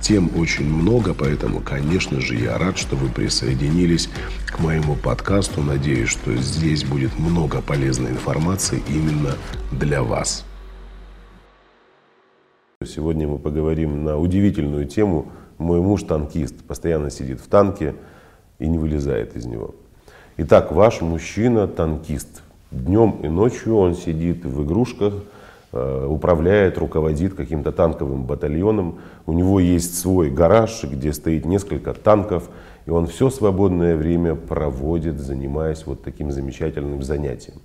Тем очень много, поэтому, конечно же, я рад, что вы присоединились к моему подкасту. Надеюсь, что здесь будет много полезной информации именно для вас. Сегодня мы поговорим на удивительную тему. Мой муж танкист, постоянно сидит в танке и не вылезает из него. Итак, ваш мужчина танкист. Днем и ночью он сидит в игрушках, управляет, руководит каким-то танковым батальоном. У него есть свой гараж, где стоит несколько танков, и он все свободное время проводит, занимаясь вот таким замечательным занятием.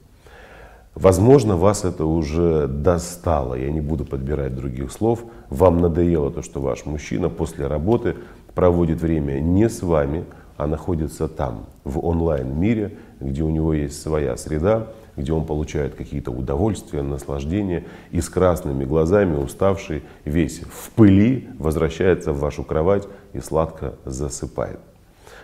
Возможно, вас это уже достало, я не буду подбирать других слов. Вам надоело то, что ваш мужчина после работы проводит время не с вами, а находится там, в онлайн-мире, где у него есть своя среда, где он получает какие-то удовольствия, наслаждения, и с красными глазами, уставший, весь в пыли, возвращается в вашу кровать и сладко засыпает.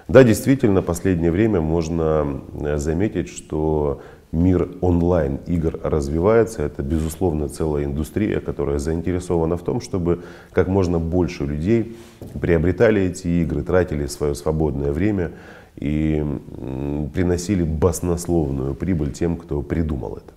Да, действительно, последнее время можно э, заметить, что мир онлайн-игр развивается. Это, безусловно, целая индустрия, которая заинтересована в том, чтобы как можно больше людей приобретали эти игры, тратили свое свободное время и приносили баснословную прибыль тем, кто придумал это.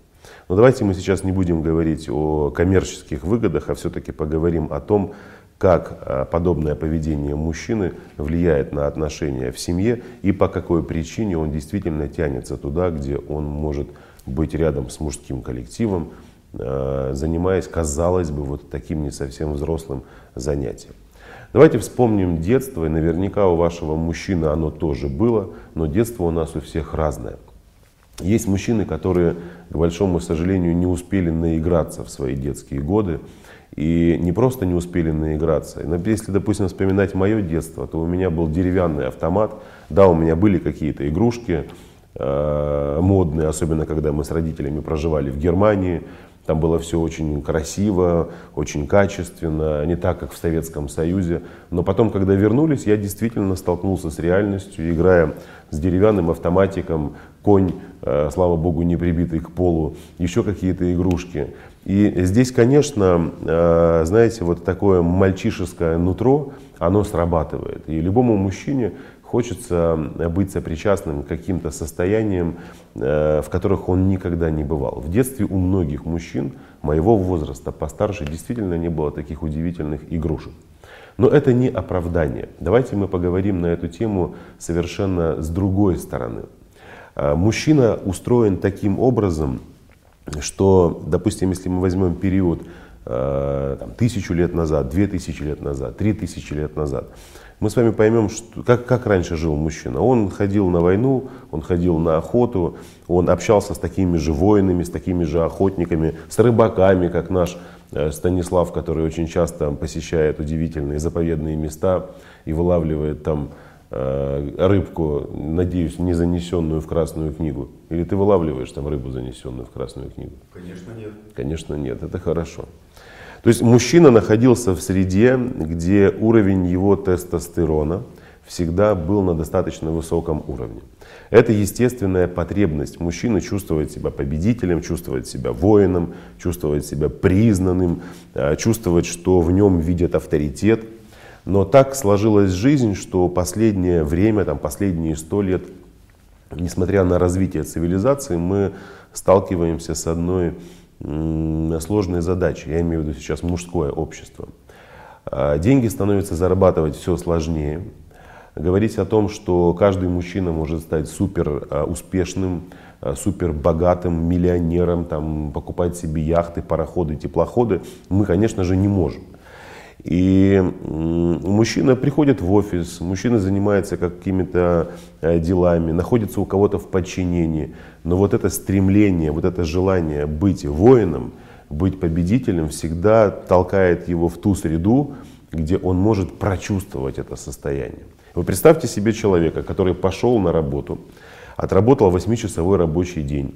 Но давайте мы сейчас не будем говорить о коммерческих выгодах, а все-таки поговорим о том, как а, подобное поведение мужчины влияет на отношения в семье и по какой причине он действительно тянется туда, где он может быть рядом с мужским коллективом, а, занимаясь, казалось бы, вот таким не совсем взрослым занятием. Давайте вспомним детство, и наверняка у вашего мужчины оно тоже было, но детство у нас у всех разное. Есть мужчины, которые, к большому сожалению, не успели наиграться в свои детские годы, и не просто не успели наиграться. Если, допустим, вспоминать мое детство, то у меня был деревянный автомат, да, у меня были какие-то игрушки э, модные, особенно когда мы с родителями проживали в Германии, там было все очень красиво, очень качественно, не так, как в Советском Союзе. Но потом, когда вернулись, я действительно столкнулся с реальностью, играя с деревянным автоматиком, конь, э, слава богу, не прибитый к полу, еще какие-то игрушки. И здесь, конечно, э, знаете, вот такое мальчишеское нутро, оно срабатывает. И любому мужчине хочется быть сопричастным к каким-то состояниям, э, в которых он никогда не бывал. В детстве у многих мужчин моего возраста постарше действительно не было таких удивительных игрушек. Но это не оправдание. Давайте мы поговорим на эту тему совершенно с другой стороны. Э, мужчина устроен таким образом, что, допустим, если мы возьмем период э, там, тысячу лет назад, две тысячи лет назад, три тысячи лет назад, мы с вами поймем, что, как, как раньше жил мужчина. Он ходил на войну, он ходил на охоту, он общался с такими же воинами, с такими же охотниками, с рыбаками, как наш э, Станислав, который очень часто посещает удивительные заповедные места и вылавливает там э, рыбку, надеюсь, не занесенную в Красную книгу. Или ты вылавливаешь там рыбу, занесенную в Красную книгу? Конечно нет. Конечно нет, это хорошо. То есть мужчина находился в среде, где уровень его тестостерона всегда был на достаточно высоком уровне. Это естественная потребность мужчины чувствовать себя победителем, чувствовать себя воином, чувствовать себя признанным, э, чувствовать, что в нем видят авторитет. Но так сложилась жизнь, что последнее время, там, последние сто лет, несмотря на развитие цивилизации, мы сталкиваемся с одной сложные задачи. Я имею в виду сейчас мужское общество. А, деньги становятся зарабатывать все сложнее. Говорить о том, что каждый мужчина может стать супер а, успешным, а, супер богатым миллионером, там, покупать себе яхты, пароходы, теплоходы, мы, конечно же, не можем. И мужчина приходит в офис, мужчина занимается какими-то э, делами, находится у кого-то в подчинении. Но вот это стремление, вот это желание быть воином, быть победителем всегда толкает его в ту среду, где он может прочувствовать это состояние. Вы представьте себе человека, который пошел на работу, отработал 8-часовой рабочий день.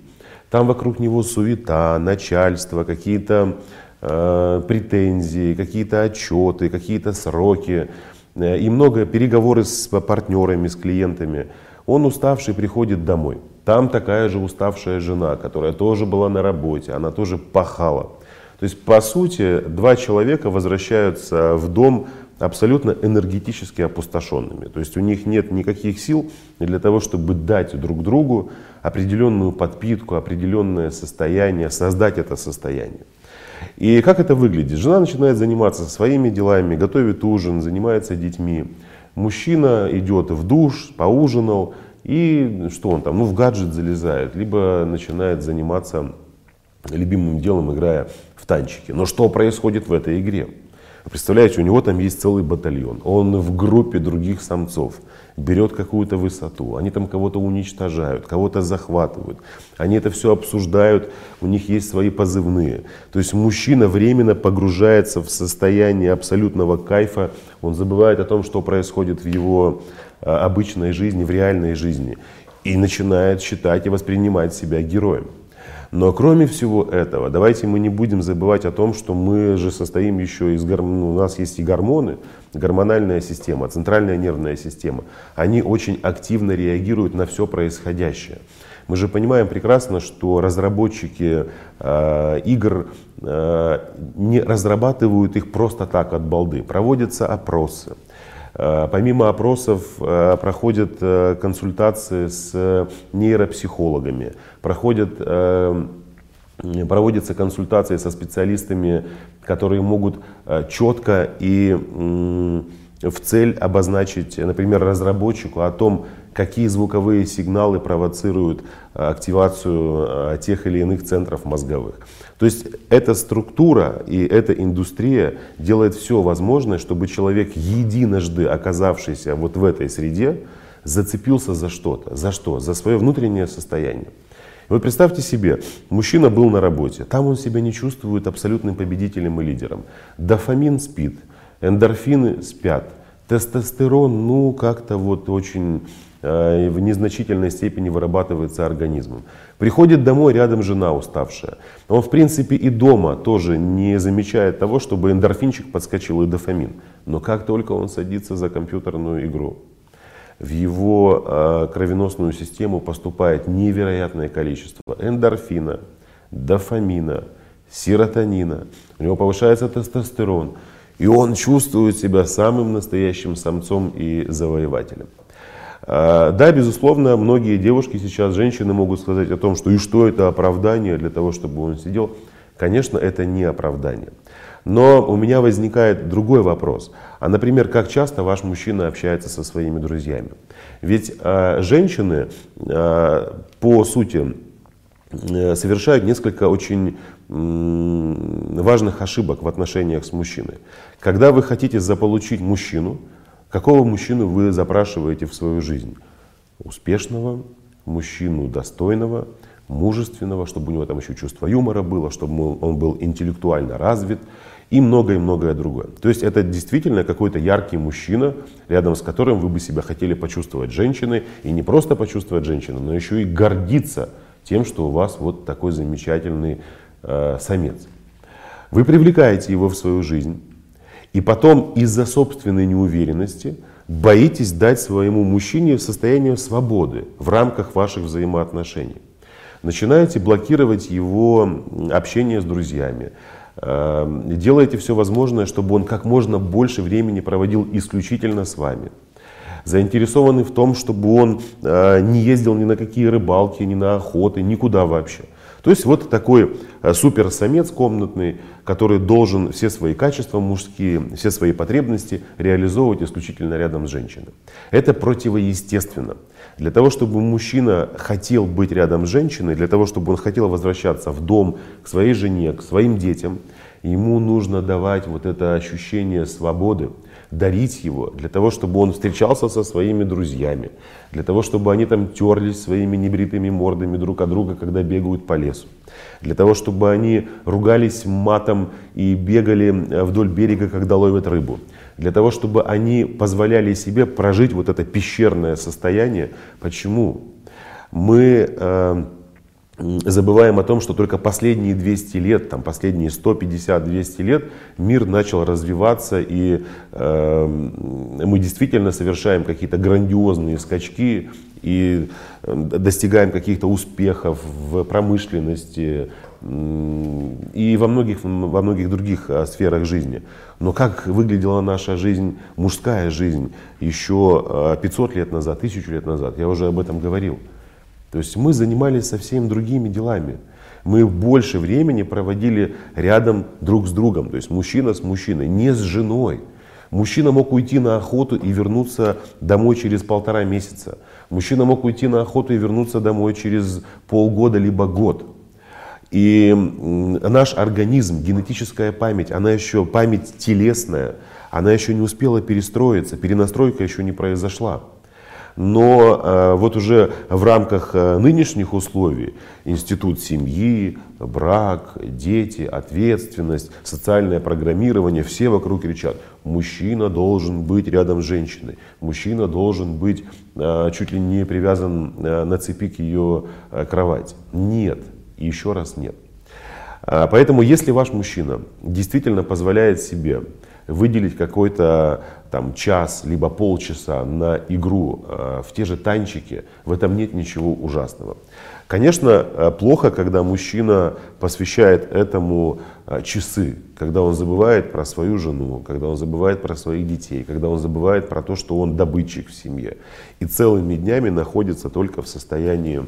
Там вокруг него суета, начальство, какие-то Э, претензии, какие-то отчеты, какие-то сроки э, и много переговоры с партнерами, с клиентами. Он уставший приходит домой. Там такая же уставшая жена, которая тоже была на работе, она тоже пахала. То есть, по сути, два человека возвращаются в дом абсолютно энергетически опустошенными. То есть у них нет никаких сил для того, чтобы дать друг другу определенную подпитку, определенное состояние, создать это состояние. И как это выглядит? Жена начинает заниматься своими делами, готовит ужин, занимается детьми. Мужчина идет в душ, поужинал, и что он там, ну в гаджет залезает, либо начинает заниматься любимым делом, играя в танчики. Но что происходит в этой игре? Представляете, у него там есть целый батальон. Он в группе других самцов берет какую-то высоту. Они там кого-то уничтожают, кого-то захватывают. Они это все обсуждают, у них есть свои позывные. То есть мужчина временно погружается в состояние абсолютного кайфа. Он забывает о том, что происходит в его а, обычной жизни, в реальной жизни. И начинает считать и воспринимать себя героем. Но кроме всего этого, давайте мы не будем забывать о том, что мы же состоим еще из гормонов, ну, у нас есть и гормоны, гормональная система, центральная нервная система. Они очень активно реагируют на все происходящее. Мы же понимаем прекрасно, что разработчики э, игр э, не разрабатывают их просто так от балды. Проводятся опросы. Э, помимо опросов э, проходят э, консультации с нейропсихологами, проходят, проводятся консультации со специалистами, которые могут четко и в цель обозначить, например, разработчику о том, какие звуковые сигналы провоцируют активацию тех или иных центров мозговых. То есть эта структура и эта индустрия делает все возможное, чтобы человек, единожды оказавшийся вот в этой среде, зацепился за что-то. За что? За свое внутреннее состояние. Вы представьте себе, мужчина был на работе, там он себя не чувствует абсолютным победителем и лидером. Дофамин спит, эндорфины спят, тестостерон, ну, как-то вот очень в незначительной степени вырабатывается организмом. Приходит домой, рядом жена уставшая. Он, в принципе, и дома тоже не замечает того, чтобы эндорфинчик подскочил и дофамин. Но как только он садится за компьютерную игру, в его э, кровеносную систему поступает невероятное количество эндорфина, дофамина, серотонина. У него повышается тестостерон. И он чувствует себя самым настоящим самцом и завоевателем. А, да, безусловно, многие девушки сейчас, женщины могут сказать о том, что и что это оправдание для того, чтобы он сидел. Конечно, это не оправдание. Но у меня возникает другой вопрос. А, например, как часто ваш мужчина общается со своими друзьями? Ведь э, женщины, э, по сути, э, совершают несколько очень важных ошибок в отношениях с мужчиной. Когда вы хотите заполучить мужчину, Какого мужчину вы запрашиваете в свою жизнь? Успешного, мужчину достойного, мужественного, чтобы у него там еще чувство юмора было, чтобы он был интеллектуально развит и многое-многое другое. То есть это действительно какой-то яркий мужчина, рядом с которым вы бы себя хотели почувствовать женщиной, и не просто почувствовать женщину, но еще и гордиться тем, что у вас вот такой замечательный э, самец. Вы привлекаете его в свою жизнь, и потом из-за собственной неуверенности боитесь дать своему мужчине состояние свободы в рамках ваших взаимоотношений. Начинаете блокировать его общение с друзьями. Э, делаете все возможное, чтобы он как можно больше времени проводил исключительно с вами. Заинтересованы в том, чтобы он э, не ездил ни на какие рыбалки, ни на охоты, никуда вообще. То есть вот такой э, суперсамец комнатный, который должен все свои качества мужские, все свои потребности реализовывать исключительно рядом с женщиной. Это противоестественно. Для того, чтобы мужчина хотел быть рядом с женщиной, для того, чтобы он хотел возвращаться в дом, к своей жене, к своим детям, Ему нужно давать вот это ощущение свободы, дарить его для того, чтобы он встречался со своими друзьями, для того, чтобы они там терлись своими небритыми мордами друг от друга, когда бегают по лесу, для того, чтобы они ругались матом и бегали э, вдоль берега, когда ловят рыбу, для того, чтобы они позволяли себе прожить вот это пещерное состояние. Почему? Мы э, забываем о том, что только последние 200 лет, там, последние 150-200 лет мир начал развиваться, и э, мы действительно совершаем какие-то грандиозные скачки и э, достигаем каких-то успехов в промышленности и во многих, во многих других э, сферах жизни. Но как выглядела наша жизнь, мужская жизнь, еще 500 э, лет назад, 1000 лет назад, я уже об этом говорил. То есть мы занимались совсем другими делами. Мы больше времени проводили рядом друг с другом, то есть мужчина с мужчиной, не с женой. Мужчина мог уйти на охоту и вернуться домой через полтора месяца. Мужчина мог уйти на охоту и вернуться домой через полгода либо год. И наш организм, генетическая память, она еще память телесная, она еще не успела перестроиться, перенастройка еще не произошла. Но э, вот уже в рамках э, нынешних условий институт семьи, брак, дети, ответственность, социальное программирование, все вокруг кричат, мужчина должен быть рядом с женщиной, мужчина должен быть э, чуть ли не привязан на цепи к ее кровати. Нет, и еще раз нет. Поэтому если ваш мужчина действительно позволяет себе выделить какой-то там час, либо полчаса на игру э, в те же танчики, в этом нет ничего ужасного. Конечно, э, плохо, когда мужчина посвящает этому э, часы, когда он забывает про свою жену, когда он забывает про своих детей, когда он забывает про то, что он добытчик в семье. И целыми днями находится только в состоянии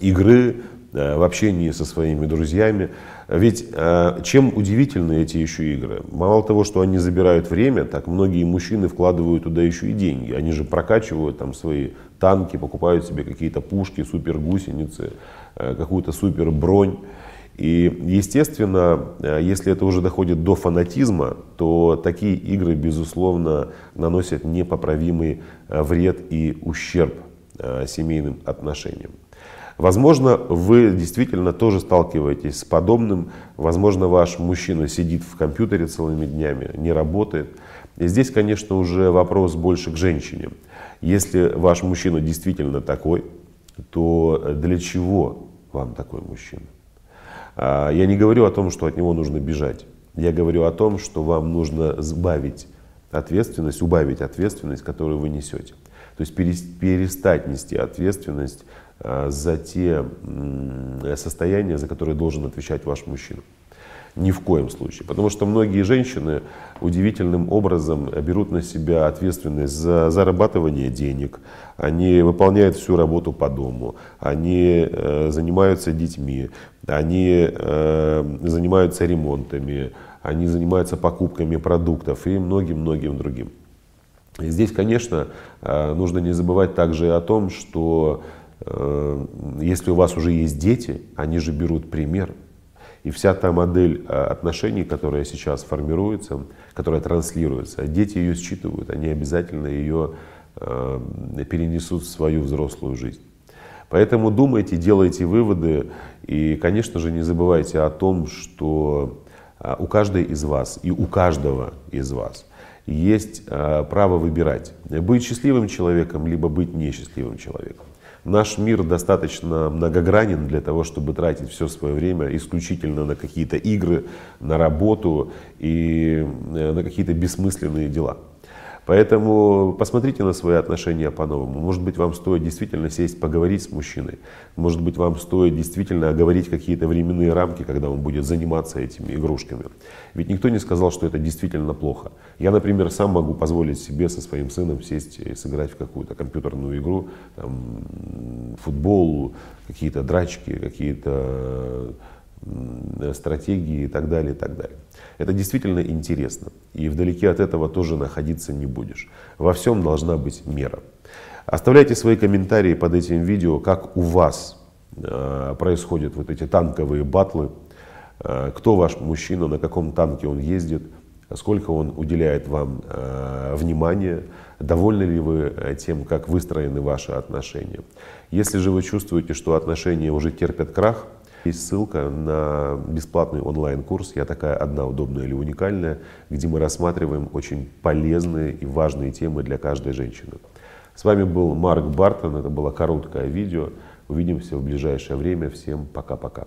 игры, в общении со своими друзьями. Ведь э, чем удивительны эти еще игры? Мало того, что они забирают время, так многие мужчины вкладывают туда еще и деньги. Они же прокачивают там свои танки, покупают себе какие-то пушки, супер гусеницы, э, какую-то супер бронь. И, естественно, э, если это уже доходит до фанатизма, то такие игры, безусловно, наносят непоправимый вред и ущерб семейным отношениям. Возможно, вы действительно тоже сталкиваетесь с подобным. Возможно, ваш мужчина сидит в компьютере целыми днями, не работает. И здесь, конечно, уже вопрос больше к женщине. Если ваш мужчина действительно такой, то для чего вам такой мужчина? А, я не говорю о том, что от него нужно бежать. Я говорю о том, что вам нужно сбавить ответственность, убавить ответственность, которую вы несете. То есть перестать нести ответственность за те состояния, за которые должен отвечать ваш мужчина. Ни в коем случае. Потому что многие женщины удивительным образом берут на себя ответственность за зарабатывание денег, они выполняют всю работу по дому, они э, занимаются детьми, они э, занимаются ремонтами, они занимаются покупками продуктов и многим-многим другим. И здесь, конечно, нужно не забывать также о том, что Э, если у вас уже есть дети, они же берут пример. И вся та модель э, отношений, которая сейчас формируется, которая транслируется, дети ее считывают, они обязательно ее э, перенесут в свою взрослую жизнь. Поэтому думайте, делайте выводы и, конечно же, не забывайте о том, что у каждой из вас и у каждого из вас есть право выбирать, быть счастливым человеком, либо быть несчастливым человеком. Наш мир достаточно многогранен для того, чтобы тратить все свое время исключительно на какие-то игры, на работу и э, на какие-то бессмысленные дела. Поэтому посмотрите на свои отношения по-новому. Может быть, вам стоит действительно сесть, поговорить с мужчиной. Может быть, вам стоит действительно оговорить какие-то временные рамки, когда он будет заниматься этими игрушками. Ведь никто не сказал, что это действительно плохо. Я, например, сам могу позволить себе со своим сыном сесть и сыграть в какую-то компьютерную игру, там, футбол, какие-то драчки, какие-то стратегии и так далее, и так далее. Это действительно интересно. И вдалеке от этого тоже находиться не будешь. Во всем должна быть мера. Оставляйте свои комментарии под этим видео, как у вас э, происходят вот эти танковые батлы, э, кто ваш мужчина, на каком танке он ездит, сколько он уделяет вам э, внимания, довольны ли вы э, тем, как выстроены ваши отношения. Если же вы чувствуете, что отношения уже терпят крах, есть ссылка на бесплатный онлайн-курс «Я такая одна, удобная или уникальная», где мы рассматриваем очень полезные и важные темы для каждой женщины. С вами был Марк Бартон, это было короткое видео. Увидимся в ближайшее время. Всем пока-пока.